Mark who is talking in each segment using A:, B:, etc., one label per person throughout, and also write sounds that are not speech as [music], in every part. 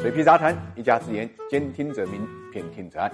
A: 水皮杂谈，一家之言，兼听则明，偏听则暗。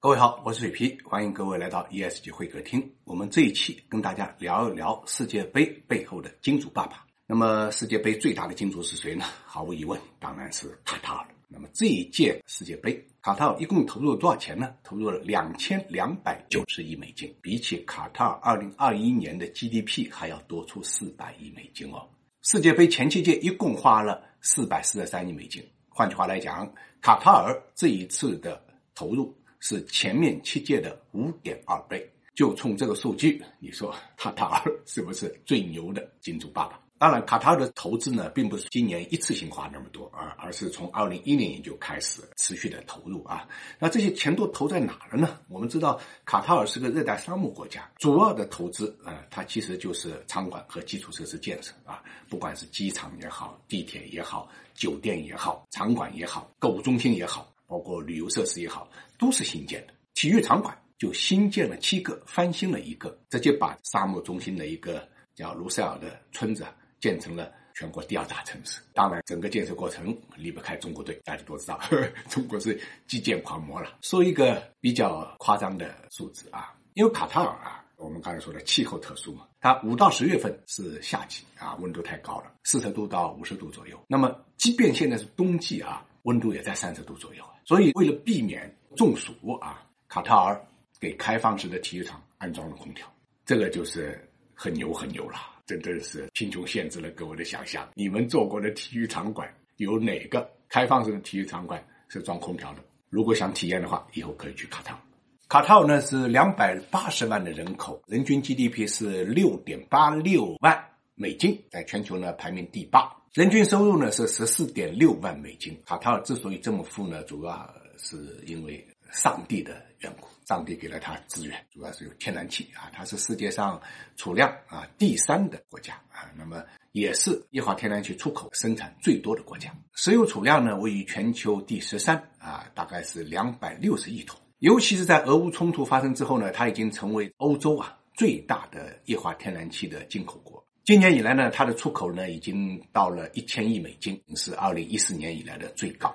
B: 各位好，我是水皮，欢迎各位来到 ESG 会客厅。我们这一期跟大家聊一聊世界杯背后的金主爸爸。那么世界杯最大的金主是谁呢？毫无疑问，当然是卡塔尔。那么这一届世界杯，卡塔尔一共投入了多少钱呢？投入了两千两百九十亿美金，比起卡塔尔二零二一年的 GDP 还要多出四百亿美金哦。世界杯前七届一共花了四百四十三亿美金，换句话来讲，卡塔尔这一次的投入是前面七届的五点二倍。就冲这个数据，你说 [laughs] 卡塔尔是不是最牛的金主爸爸？当然，卡塔尔的投资呢，并不是今年一次性花那么多，而而是从二零一零年就开始持续的投入啊。那这些钱都投在哪了呢？我们知道，卡塔尔是个热带沙漠国家，主要的投资啊，它其实就是场馆和基础设施建设啊，不管是机场也好，地铁也好，酒店也好，场馆也好，购物中心也好，包括旅游设施也好，都是新建的。体育场馆就新建了七个，翻新了一个，直接把沙漠中心的一个叫卢塞尔的村子啊。建成了全国第二大城市。当然，整个建设过程离不开中国队，大家都知道，[laughs] 中国是基建狂魔了。说一个比较夸张的数字啊，因为卡塔尔啊，我们刚才说的气候特殊嘛，它五到十月份是夏季啊，温度太高了，四十度到五十度左右。那么，即便现在是冬季啊，温度也在三十度左右。所以，为了避免中暑啊，卡塔尔给开放式的体育场安装了空调，这个就是很牛很牛了。真的是贫穷限制了各位的想象。你们做过的体育场馆有哪个开放式的体育场馆是装空调的？如果想体验的话，以后可以去卡塔尔。卡塔尔呢是两百八十万的人口，人均 GDP 是六点八六万美金，在全球呢排名第八。人均收入呢是十四点六万美金。卡塔尔之所以这么富呢，主要是因为上帝的缘故。上帝给了他资源，主要是有天然气啊，它是世界上储量啊第三的国家啊，那么也是液化天然气出口生产最多的国家。石油储量呢位于全球第十三啊，大概是两百六十亿桶。尤其是在俄乌冲突发生之后呢，它已经成为欧洲啊最大的液化天然气的进口国。今年以来呢，它的出口呢已经到了一千亿美金，是二零一四年以来的最高。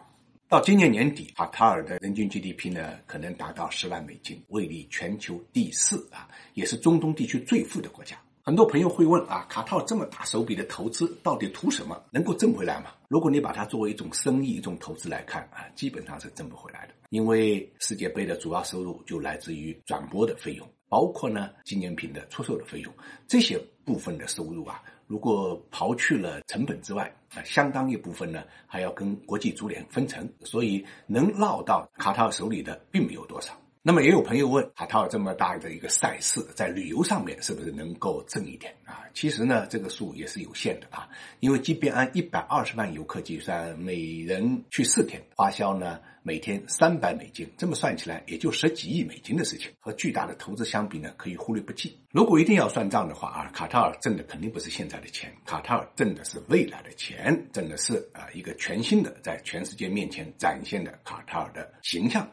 B: 到今年年底，卡塔尔的人均 GDP 呢可能达到十万美金，位列全球第四啊，也是中东地区最富的国家。很多朋友会问啊，卡塔尔这么大手笔的投资，到底图什么？能够挣回来吗？如果你把它作为一种生意、一种投资来看啊，基本上是挣不回来的。因为世界杯的主要收入就来自于转播的费用，包括呢纪念品的出售的费用，这些部分的收入啊。如果刨去了成本之外，啊，相当一部分呢还要跟国际足联分成，所以能落到卡塔尔手里的并没有多少。那么也有朋友问，卡塔尔这么大的一个赛事，在旅游上面是不是能够挣一点啊？其实呢，这个数也是有限的啊，因为即便按一百二十万游客计算，每人去四天，花销呢每天三百美金，这么算起来也就十几亿美金的事情，和巨大的投资相比呢，可以忽略不计。如果一定要算账的话啊，卡塔尔挣的肯定不是现在的钱，卡塔尔挣的是未来的钱，挣的是啊一个全新的在全世界面前展现的卡塔尔的形象。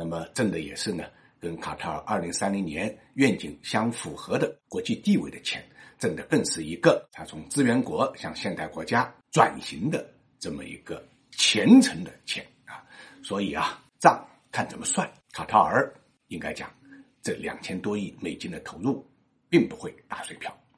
B: 那么挣的也是呢，跟卡塔尔二零三零年愿景相符合的国际地位的钱，挣的更是一个他从资源国向现代国家转型的这么一个虔诚的钱啊。所以啊，账看怎么算，卡塔尔应该讲这两千多亿美金的投入，并不会打水漂。